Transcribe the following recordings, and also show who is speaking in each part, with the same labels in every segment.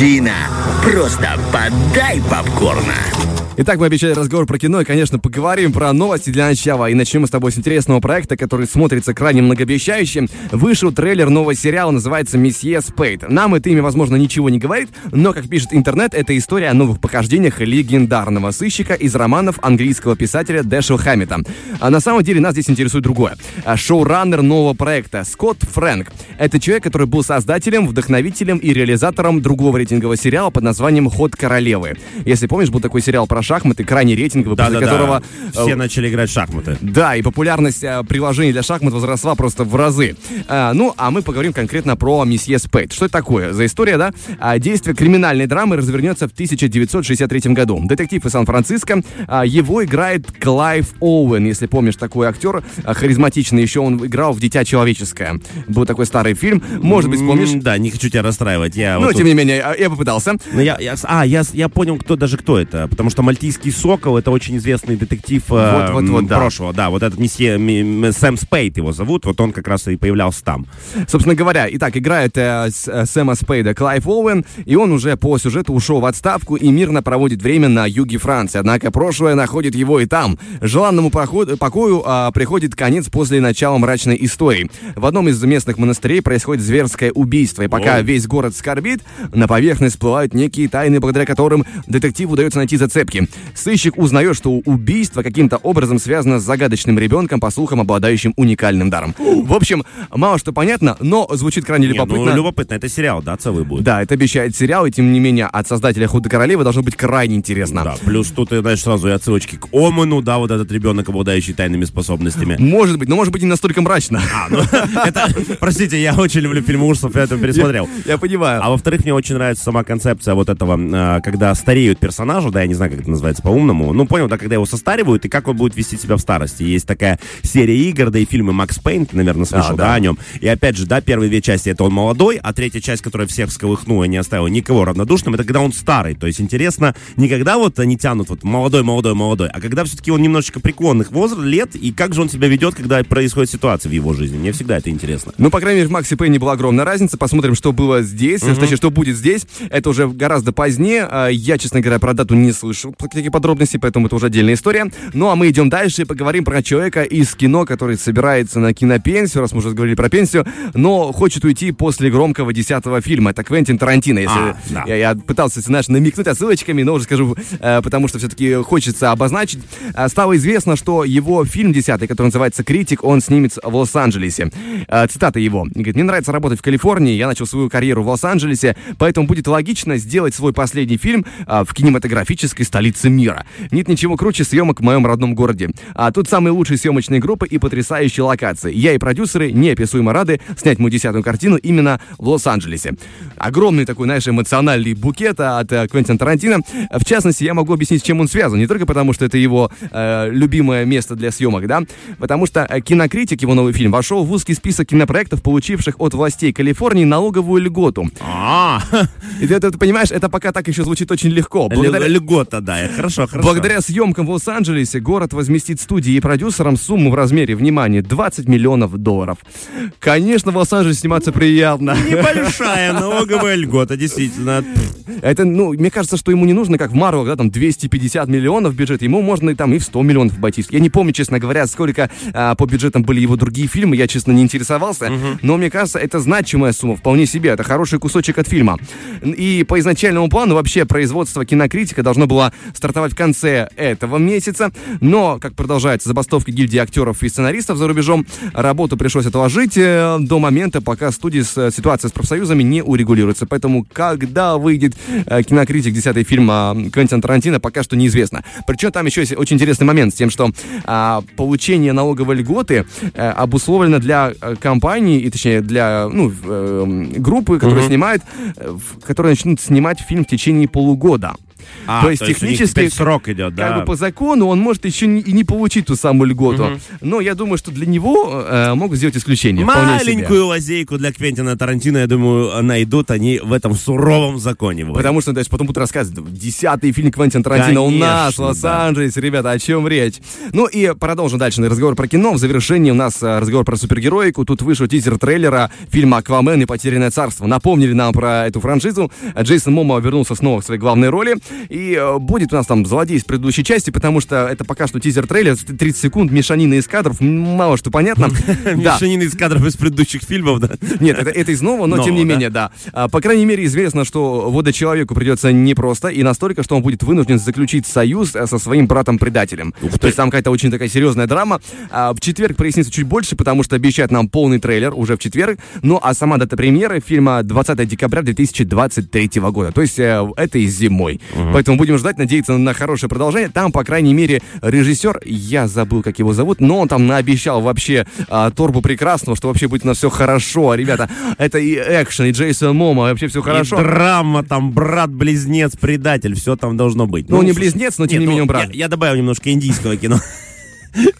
Speaker 1: Тарантино. Просто подай попкорна.
Speaker 2: Итак, мы обещали разговор про кино и, конечно, поговорим про новости для начала. И начнем с тобой с интересного проекта, который смотрится крайне многообещающим. Вышел трейлер нового сериала, называется «Месье Спейд». Нам это имя, возможно, ничего не говорит, но, как пишет интернет, это история о новых похождениях легендарного сыщика из романов английского писателя Дэшел Хаммета. А на самом деле нас здесь интересует другое. А Шоураннер нового проекта Скотт Фрэнк. Это человек, который был создателем, вдохновителем и реализатором другого рейтингового сериала под названием «Ход королевы». Если помнишь, был такой сериал про шахматы, крайне рейтинговый,
Speaker 3: Да,
Speaker 2: после
Speaker 3: да,
Speaker 2: которого...
Speaker 3: да. Все
Speaker 2: э,
Speaker 3: начали играть в шахматы.
Speaker 2: да, и популярность э, приложений для шахмат возросла просто в разы. А, ну, а мы поговорим конкретно про месье Спейд. Что это такое за история, да? А, действие криминальной драмы развернется в 1963 году. Детектив из Сан-Франциско. а, его играет Клайв Оуэн, если помнишь, такой актер а, харизматичный. Еще он играл в «Дитя человеческое». Был такой старый фильм. Может быть, помнишь?
Speaker 3: Да, не хочу тебя расстраивать. Я
Speaker 2: Ну,
Speaker 3: вот
Speaker 2: тем
Speaker 3: тут-
Speaker 2: не менее, я попытался.
Speaker 3: Ну, я, я, а, я, я понял, кто даже кто это. Потому что «Мальтийский сокол» — это очень известный детектив э,
Speaker 2: Вот, вот, вот,
Speaker 3: м,
Speaker 2: да.
Speaker 3: прошлого. Да, вот этот месье, Сэм Спейд его зовут. Вот он как раз и появлялся там.
Speaker 2: Собственно говоря, итак, играет э, э, Сэма Спейда Клайв Оуэн, и он уже по сюжету ушел в отставку и мирно проводит время на юге Франции. Однако прошлое находит его и там. Желанному поход- покою а, приходит конец после начала мрачной истории. В одном из местных монастырей происходит зверское убийство, и пока
Speaker 3: Оу.
Speaker 2: весь город скорбит, на поверхность всплывают некие тайны, благодаря которым детективу удается найти зацепки. Сыщик узнает, что убийство каким-то образом связано с загадочным ребенком, по слухам, обладающим уникальным даром. В общем, мало что понятно, но звучит крайне
Speaker 3: Не,
Speaker 2: любопытно.
Speaker 3: ну, любопытно. Это сериал, да, целый будет.
Speaker 2: Да, это обещает сериал, и тем не менее от создателя Худа Королевы должно быть крайне интересно.
Speaker 3: Да, плюс тут, ты знаешь, сразу и отсылочки к Оману, да, вот этот ребенок, обладающий тайными способностями.
Speaker 2: Может быть, но может быть не настолько мрачно.
Speaker 3: А, ну, это, простите, я очень люблю фильмы ужасов, я это пересмотрел.
Speaker 2: Я понимаю.
Speaker 3: А во-вторых, мне очень нравится сама концепция вот этого, э, когда стареют персонажи, да, я не знаю, как это называется по-умному, ну, понял, да, когда его состаривают, и как он будет вести себя в старости. Есть такая серия игр, да и фильмы Макс Пейн, ты, наверное, слышал,
Speaker 2: А,
Speaker 3: да.
Speaker 2: да.
Speaker 3: о нем. И опять же, да, первые две части это он молодой, а третья часть, которая всех всколыхнула и не оставила никого равнодушным, это когда он старый. То есть интересно, не когда вот они тянут вот молодой, молодой, молодой, а когда все-таки он немножечко преклонных возраст, лет, и как же он себя ведет, когда происходит ситуация в его жизни. Мне всегда это интересно.
Speaker 2: Ну, по крайней мере, в Максе Пейне была огромная разница. Посмотрим, что было здесь, точнее, что будет здесь. Это уже гораздо позднее. А, Я, честно говоря, про дату не слышал таких подробностей, поэтому это уже отдельная история. Ну, а мы идем дальше и поговорим про человека из кино, который собирается на кинопенсию, раз мы уже говорили про пенсию, но хочет уйти после громкого десятого фильма. Это Квентин Тарантино. Если
Speaker 3: А, да.
Speaker 2: я, я пытался, знаешь, намекнуть отсылочками, но уже скажу, э, потому что все-таки хочется обозначить. А, Стало известно, что его фильм десятый, который называется «Критик», он снимется в Лос-Анджелесе. Э, Цитата его. Говорит, мне нравится работать в Калифорнии, я начал свою карьеру в Лос-Анджелесе, поэтому будет логично сделать свой последний фильм а, в кинематографической столице мира. Нет ничего круче съемок в моем родном городе. А тут самые лучшие съемочные группы и потрясающие локации. Я и продюсеры неописуемо рады снять мою десятую картину именно в Лос-Анджелесе. Огромный такой, знаешь, эмоциональный букет от э, Квентина Тарантино. В частности, я могу объяснить, с чем он связан. Не только потому, что это его э, любимое место для съемок, да, потому что э, кинокритик, его новый фильм, вошел в узкий список кинопроектов, получивших от властей Калифорнии налоговую льготу.
Speaker 3: А,
Speaker 2: И ты, ты понимаешь, это пока так еще звучит очень легко. Благодаря,
Speaker 3: льгота, да, хорошо, хорошо.
Speaker 2: благодаря съемкам в Лос-Анджелесе город возместит студии и продюсерам сумму в размере, внимание, 20 миллионов долларов. Конечно, в Лос-Анджелесе сниматься приятно.
Speaker 3: Небольшая налоговая льгота, действительно.
Speaker 2: Это, ну, мне кажется, что ему не нужно, как в Марвел, да, там 250 миллионов бюджет, ему можно и там и в 100 миллионов обойтись. Я не помню, честно говоря, сколько а, по бюджетам были его другие фильмы, я, честно, не интересовался, но мне кажется, это значимая сумма, вполне себе, это хороший кусочек от фильма. И по изначальному плану вообще производство кинокритика должно было стартовать в конце этого месяца, но, как продолжается забастовка гильдии актеров и сценаристов за рубежом, работу пришлось отложить э, до момента, пока студии с, ситуация с профсоюзами не урегулируется. Поэтому, когда выйдет кинокритик, десятый фильм Квентина Тарантино, пока что неизвестно. Причем там еще есть очень интересный момент с тем, что а, получение налоговой льготы э, обусловлено для э, компании, и точнее для ну, э, группы, которая снимает, э, в- которые начнут снимать фильм в течение полугода.
Speaker 3: А,
Speaker 2: то есть
Speaker 3: то есть
Speaker 2: технически,
Speaker 3: теперь срок идет, да.
Speaker 2: как бы по закону, он может еще не- и не получить ту самую льготу. Но я думаю, что для него э, могут сделать исключение.
Speaker 3: Маленькую лазейку для Квентина Тарантино, я думаю, найдут они в этом суровом законе. Вове.
Speaker 2: Потому что, дальше потом будут рассказывать, десятый фильм Квентина Тарантино у нас, в
Speaker 3: Конечно,
Speaker 2: Лос-Анджелесе, ребята, о чем речь? Ну и продолжим дальше разговор про кино. В завершении у нас э, разговор про супергероику. Тут вышел тизер трейлера фильма «Аквамен и потерянное царство». Напомнили нам про эту франшизу. Джейсон Момоа вернулся снова в своей главной роли. И э, будет у нас там злодей из предыдущей части, потому что это пока что тизер-трейлер, 30 секунд, мешанина из кадров, мало что понятно.
Speaker 3: Мешанина из кадров из предыдущих фильмов, да?
Speaker 2: Нет, это, из нового, но тем не менее, да. А, по крайней мере, известно, что водочеловеку придется непросто, и настолько, что он будет вынужден заключить союз э, со своим братом-предателем. То есть там какая-то очень такая серьезная драма. А, в четверг прояснится чуть больше, потому что обещают нам полный трейлер уже в четверг. Ну, а сама дата премьеры фильма 20 декабря 2023 года. То есть э, это и зимой. Поэтому будем ждать, надеяться на хорошее продолжение. Там, по крайней мере, режиссер, я забыл, как его зовут, но он там наобещал вообще а, Торбу прекрасного, что вообще будет у нас все хорошо. Ребята, это и экшен, и Джейсон Момоа, вообще все хорошо.
Speaker 3: И драма, там, брат-близнец, предатель, все там должно быть.
Speaker 2: Ну, не близнец, но тем не
Speaker 3: Нет,
Speaker 2: менее
Speaker 3: ну,
Speaker 2: он брат.
Speaker 3: Я, я добавил немножко индийского кино.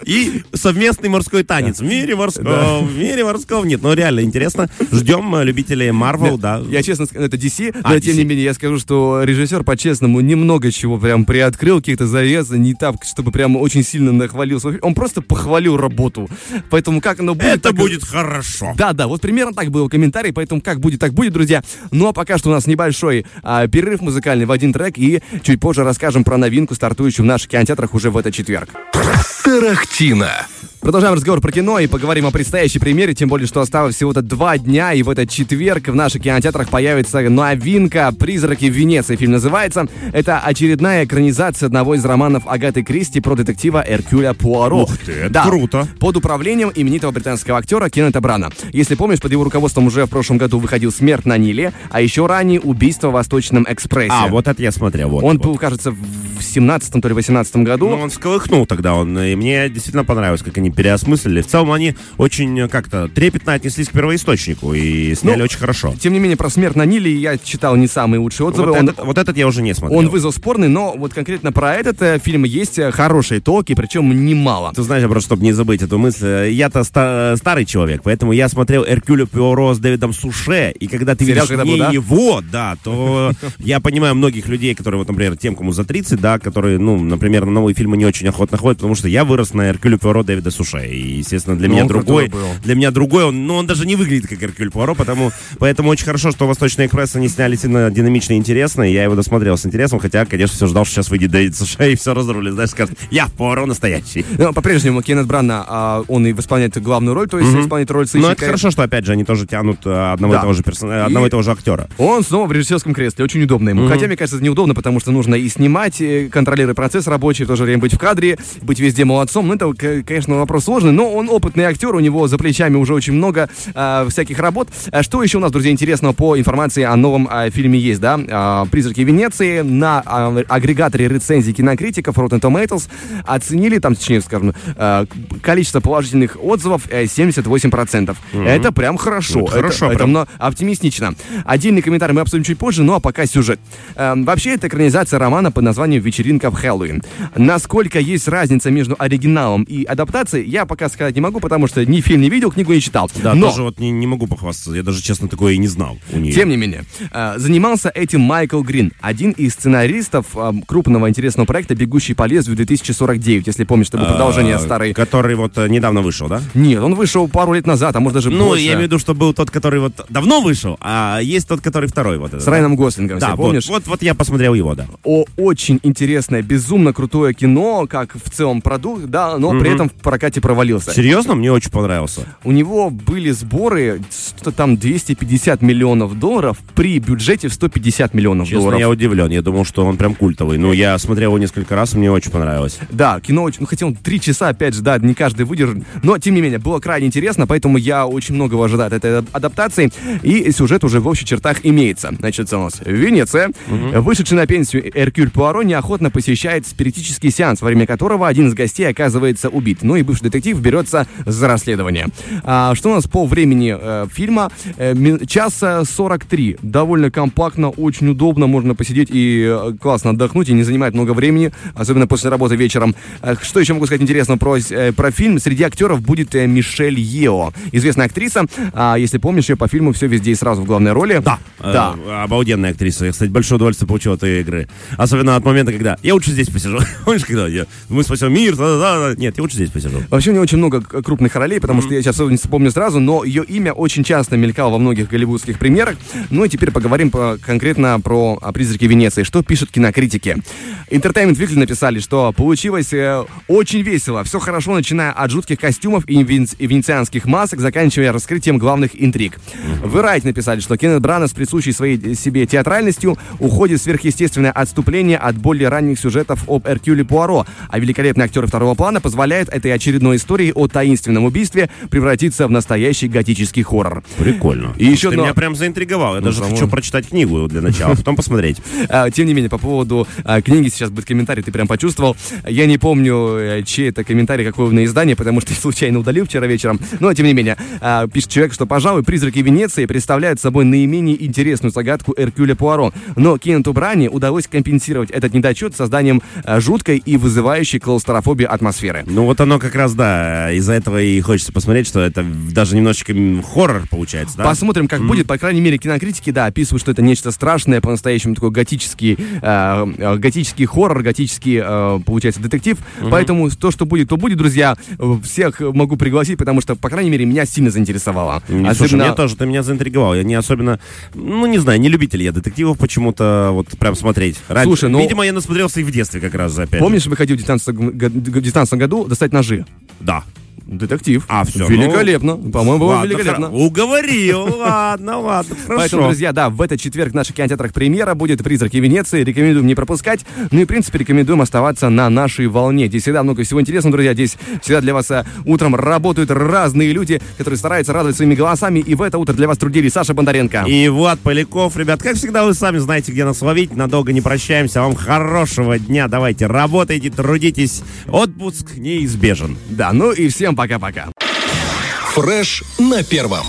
Speaker 3: И совместный морской танец. В мире морском, в мире морском нет. Ну, реально интересно. Ждем э, любителей Марвел, да.
Speaker 2: Я честно скажу, это DC,
Speaker 3: А,
Speaker 2: но тем не менее я скажу, что режиссер по-честному немного чего прям приоткрыл, какие-то завесы, не так, чтобы прям очень сильно нахвалил. Он просто похвалил работу. Поэтому как оно будет...
Speaker 3: Это
Speaker 2: так
Speaker 3: будет хорошо.
Speaker 2: Да, да, вот примерно так был комментарий, поэтому как будет, так будет, друзья. Ну а пока что у нас небольшой а, перерыв музыкальный в один трек, и чуть позже расскажем про новинку, стартующую в наших кинотеатрах уже в этот четверг.
Speaker 1: Тарахтина.
Speaker 2: Продолжаем разговор про кино и поговорим о предстоящей премьере, тем более, что осталось всего-то два дня, и в этот четверг в наших кинотеатрах появится новинка «Призраки в Венеции». Фильм называется. Это очередная экранизация одного из романов Агаты Кристи про детектива Эркюля Пуаро.
Speaker 3: Ух ты, это круто.
Speaker 2: Под управлением именитого британского актера Кеннета Брана. Если помнишь, под его руководством уже в прошлом году выходил «Смерть на Ниле», а еще ранее «Убийство в Восточном экспрессе».
Speaker 3: А, вот это я смотрел. Вот,
Speaker 2: Он
Speaker 3: вот.
Speaker 2: был, кажется, в 17 то ли 18 году.
Speaker 3: Ну, он всколыхнул тогда, он, и мне действительно понравилось, как они переосмыслили. В целом они очень э, как-то трепетно отнеслись к первоисточнику и сняли
Speaker 2: Ну,
Speaker 3: очень хорошо.
Speaker 2: Тем не менее, про смерть на Ниле я читал не самые лучшие отзывы.
Speaker 3: Вот,
Speaker 2: он,
Speaker 3: этот, вот этот я уже не смотрел.
Speaker 2: он вызвал спорный, но вот конкретно про этот э, фильм есть э, хорошие толки, причем немало.
Speaker 3: Ты знаешь, просто чтобы не забыть эту мысль, э, я-то ста- старый человек, поэтому я смотрел Эркюля Пуаро с Дэвидом Суше, и когда ты
Speaker 2: Сериал
Speaker 3: видишь
Speaker 2: когда
Speaker 3: не
Speaker 2: был, да?
Speaker 3: его, да, то я понимаю многих людей, которые, вот, например, тем, кому за 30, да, которые, ну, например, на новые фильмы не очень охотно ходят, потому что я вырос на Эркюле Пуаро Дэвида Суше, и, естественно, для
Speaker 2: Ну,
Speaker 3: меня другой, для меня другой, он, ну, он даже не выглядит как Эркюль Пуаро, потому, поэтому очень хорошо, что «Восточный экспресс» они сняли сильно динамично и интересно, и я его досмотрел с интересом, хотя, конечно, все ждал, что сейчас выйдет Дэвид Суше и все разрулит, знаешь, скажет, я Пуаро настоящий.
Speaker 2: Но по-прежнему Кеннет Брана, а, он и исполняет главную роль, то есть исполняет роль
Speaker 3: Но
Speaker 2: сыщика.
Speaker 3: это хорошо, что опять же они тоже тянут э, одного
Speaker 2: Да.
Speaker 3: и того же персонажа, одного
Speaker 2: И-
Speaker 3: и того же актера.
Speaker 2: Он снова в режиссерском кресле, очень удобно ему. Хотя, мне кажется, это неудобно, потому что нужно и снимать, и контролировать процесс рабочий, в то же время быть в кадре, быть везде молодцом. Ну, это, конечно, вопрос сложный, но он опытный актер, у него за плечами уже очень много а, всяких работ. А что еще у нас, друзья, интересного по информации о новом а, фильме есть, да? А, «Призраки Венеции» на а, агрегаторе рецензий кинокритиков Rotten Tomatoes оценили, там, точнее, скажем, а, количество положительных отзывов э, 78%. Это прям хорошо.
Speaker 3: Это хорошо
Speaker 2: это,
Speaker 3: прям.
Speaker 2: но оптимистично. Отдельный комментарий мы обсудим чуть позже, ну а пока сюжет. Эм, вообще, это экранизация романа под названием «Вечеринка в Хэллоуин». Насколько есть разница между оригиналом и адаптацией, я пока сказать не могу, потому что ни фильм не видел, книгу не читал.
Speaker 3: Да,
Speaker 2: Но,
Speaker 3: тоже вот не, не могу похвастаться. Я даже, честно, такое и не знал у нее.
Speaker 2: тем не менее, э, занимался этим Майкл Грин, один из сценаристов э, крупного интересного проекта «Бегущий по лезвию 2049», если помнишь, это было продолжение
Speaker 3: А,
Speaker 2: старой...
Speaker 3: Который вот э, недавно вышел, да?
Speaker 2: Нет, он вышел пару лет назад, а может даже
Speaker 3: Ну,
Speaker 2: больше.
Speaker 3: я имею в виду, что был тот, который вот давно вышел, а есть тот, который второй. Вот этот,
Speaker 2: С Райаном Гослингом,
Speaker 3: Да, вот,
Speaker 2: помнишь?
Speaker 3: вот, вот я посмотрел его, да.
Speaker 2: о очень интересное, безумно крутое кино, как в целом продукт, да, но при этом в прокате провалился.
Speaker 3: Серьезно, мне очень понравился.
Speaker 2: У него были сборы, что там 250 миллионов долларов при бюджете в 150 миллионов
Speaker 3: Честно,
Speaker 2: долларов.
Speaker 3: я удивлен. Я думал, что он прям культовый. Ну, я смотрел его несколько раз, мне очень понравилось.
Speaker 2: Да, кино очень, ну хотя он три часа, опять же, да, не каждый выдержит, но тем не менее, было крайне интересно, поэтому я очень многого ожидаю от этой адаптации, и сюжет уже в общих чертах имеется. Значит, у нас Венеция, вышедший на пенсию Эркюль Пуаро неохотно посещает спиритический сеанс, во время которого один из гостей оказывается убит. Ну и бывший бывший детектив берется за расследование. А, что у нас по времени э, фильма? Э, часа 43. Довольно компактно, очень удобно, можно посидеть и э, классно отдохнуть, и не занимает много времени, особенно после работы вечером. Э, что еще могу сказать интересно про, э, про фильм? Среди актеров будет Мишель Ео, известная актриса. А, если помнишь, ее по фильму «Все везде и сразу» в главной роли.
Speaker 3: Да,
Speaker 2: Да.
Speaker 3: Э, обалденная актриса. Я, кстати, большое удовольствие получил от этой игры. Особенно от момента, когда я лучше здесь посижу. Помнишь, когда я, мы спасем мир, да-да-да. Нет, я лучше здесь посижу.
Speaker 2: Вообще у нее очень много крупных ролей, потому что я сейчас не вспомню сразу, но ее имя очень часто мелькало во многих голливудских премьерах. Ну и теперь поговорим по- конкретно про «Призраки Венеции». Что пишут кинокритики? Entertainment Weekly написали, что получилось э, очень весело. Все хорошо, начиная от жутких костюмов и вен- и венецианских масок, заканчивая раскрытием главных интриг. В Variety написали, что Кеннет Брана с присущей своей себе театральностью уходит в сверхъестественное отступление от более ранних сюжетов об Эркюле Пуаро, а великолепные актеры второго плана позволяют этой очередной истории о таинственном убийстве превратиться в настоящий готический хоррор.
Speaker 3: Прикольно.
Speaker 2: И еще
Speaker 3: Ты
Speaker 2: одно-
Speaker 3: меня прям заинтриговал. Я даже
Speaker 2: само-
Speaker 3: хочу прочитать книгу для начала, а потом посмотреть.
Speaker 2: А, Тем не менее, по поводу а, книги сейчас будет комментарий, ты прям почувствовал. Я не помню, э, чей это комментарий, какое на издание, потому что случайно удалил вчера вечером. Но, тем не менее, а, пишет человек, что, пожалуй, «Призраки Венеции» представляют собой наименее интересную загадку Эркюля Пуаро. Но Кеннету Брани удалось компенсировать этот недочет созданием жуткой и вызывающей клаустрофобии атмосферы.
Speaker 3: Ну вот оно как раз, да, из-за этого и хочется посмотреть, что это даже немножечко хоррор получается, да?
Speaker 2: Посмотрим, как будет. По крайней мере, кинокритики, да, описывают, что это нечто страшное, по-настоящему такой готический, э, э, готический хоррор, готический, э, получается, детектив. Поэтому то, что будет, то будет, друзья. Всех могу пригласить, потому что, по крайней мере, меня сильно заинтересовало.
Speaker 3: Не, Слушай, меня тоже, ты меня заинтриговал. Я не особенно, ну, не знаю, не любитель я детективов почему-то, вот прям смотреть. Раньше,
Speaker 2: Слушай, ну-
Speaker 3: Видимо, я насмотрелся и в детстве как раз, опять.
Speaker 2: Помнишь, выходил в 19 г- в 19 году достать ножи?
Speaker 3: Да.
Speaker 2: Детектив.
Speaker 3: А, всё,
Speaker 2: Великолепно. По-моему, было великолепно.
Speaker 3: хоро- Уговорил, ладно, ладно,
Speaker 2: Поэтому,
Speaker 3: хорошо.
Speaker 2: друзья, да, в этот четверг в наших кинотеатрах премьера будет «Призраки Венеции». Рекомендуем не пропускать. Ну и, в принципе, рекомендуем оставаться на нашей волне. Здесь всегда много всего интересного, друзья. Здесь всегда для вас а, утром работают разные люди, которые стараются радовать своими голосами. И в это утро для вас трудились Саша Бондаренко.
Speaker 3: И Влад Поляков, ребят, как всегда, вы сами знаете, где нас ловить. Надолго не прощаемся. Вам хорошего дня. Давайте, работайте, трудитесь. Отпуск неизбежен.
Speaker 2: Да, ну и всем пока-пока.
Speaker 1: Фреш на первом.